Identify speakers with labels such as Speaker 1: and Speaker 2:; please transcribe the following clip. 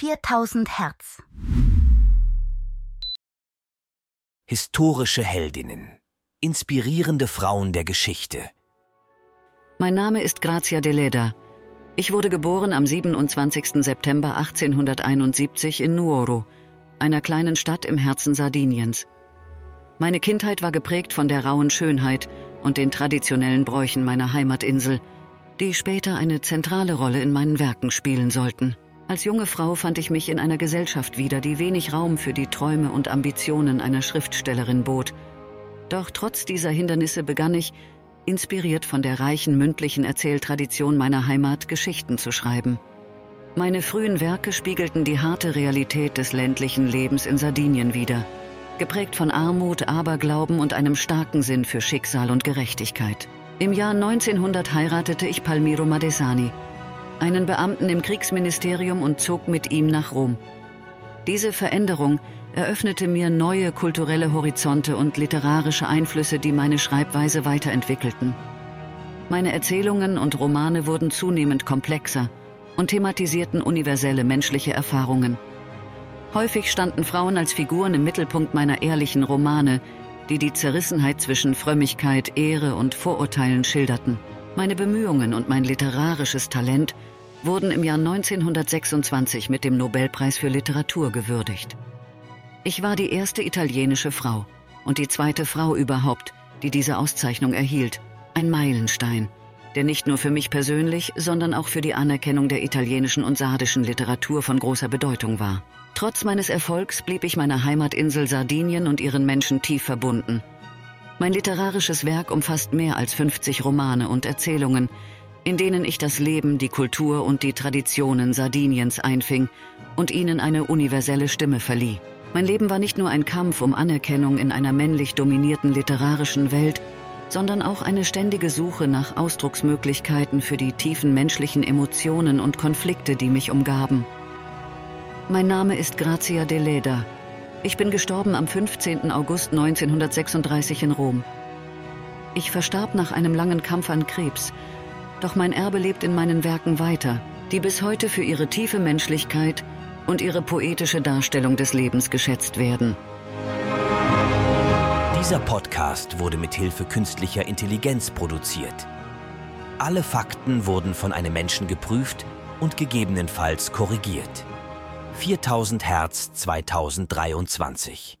Speaker 1: 4000 Hertz.
Speaker 2: Historische Heldinnen. Inspirierende Frauen der Geschichte.
Speaker 3: Mein Name ist Grazia de Leda. Ich wurde geboren am 27. September 1871 in Nuoro, einer kleinen Stadt im Herzen Sardiniens. Meine Kindheit war geprägt von der rauen Schönheit und den traditionellen Bräuchen meiner Heimatinsel, die später eine zentrale Rolle in meinen Werken spielen sollten. Als junge Frau fand ich mich in einer Gesellschaft wieder, die wenig Raum für die Träume und Ambitionen einer Schriftstellerin bot. Doch trotz dieser Hindernisse begann ich, inspiriert von der reichen mündlichen Erzähltradition meiner Heimat, Geschichten zu schreiben. Meine frühen Werke spiegelten die harte Realität des ländlichen Lebens in Sardinien wider, geprägt von Armut, Aberglauben und einem starken Sinn für Schicksal und Gerechtigkeit. Im Jahr 1900 heiratete ich Palmiro Madesani, einen Beamten im Kriegsministerium und zog mit ihm nach Rom. Diese Veränderung eröffnete mir neue kulturelle Horizonte und literarische Einflüsse, die meine Schreibweise weiterentwickelten. Meine Erzählungen und Romane wurden zunehmend komplexer und thematisierten universelle menschliche Erfahrungen. Häufig standen Frauen als Figuren im Mittelpunkt meiner ehrlichen Romane, die die Zerrissenheit zwischen Frömmigkeit, Ehre und Vorurteilen schilderten. Meine Bemühungen und mein literarisches Talent wurden im Jahr 1926 mit dem Nobelpreis für Literatur gewürdigt. Ich war die erste italienische Frau und die zweite Frau überhaupt, die diese Auszeichnung erhielt. Ein Meilenstein, der nicht nur für mich persönlich, sondern auch für die Anerkennung der italienischen und sardischen Literatur von großer Bedeutung war. Trotz meines Erfolgs blieb ich meiner Heimatinsel Sardinien und ihren Menschen tief verbunden. Mein literarisches Werk umfasst mehr als 50 Romane und Erzählungen, in denen ich das Leben, die Kultur und die Traditionen Sardiniens einfing und ihnen eine universelle Stimme verlieh. Mein Leben war nicht nur ein Kampf um Anerkennung in einer männlich dominierten literarischen Welt, sondern auch eine ständige Suche nach Ausdrucksmöglichkeiten für die tiefen menschlichen Emotionen und Konflikte, die mich umgaben. Mein Name ist Grazia de Leda. Ich bin gestorben am 15. August 1936 in Rom. Ich verstarb nach einem langen Kampf an Krebs, doch mein Erbe lebt in meinen Werken weiter, die bis heute für ihre tiefe Menschlichkeit und ihre poetische Darstellung des Lebens geschätzt werden.
Speaker 2: Dieser Podcast wurde mit Hilfe künstlicher Intelligenz produziert. Alle Fakten wurden von einem Menschen geprüft und gegebenenfalls korrigiert. 4000 Hertz 2023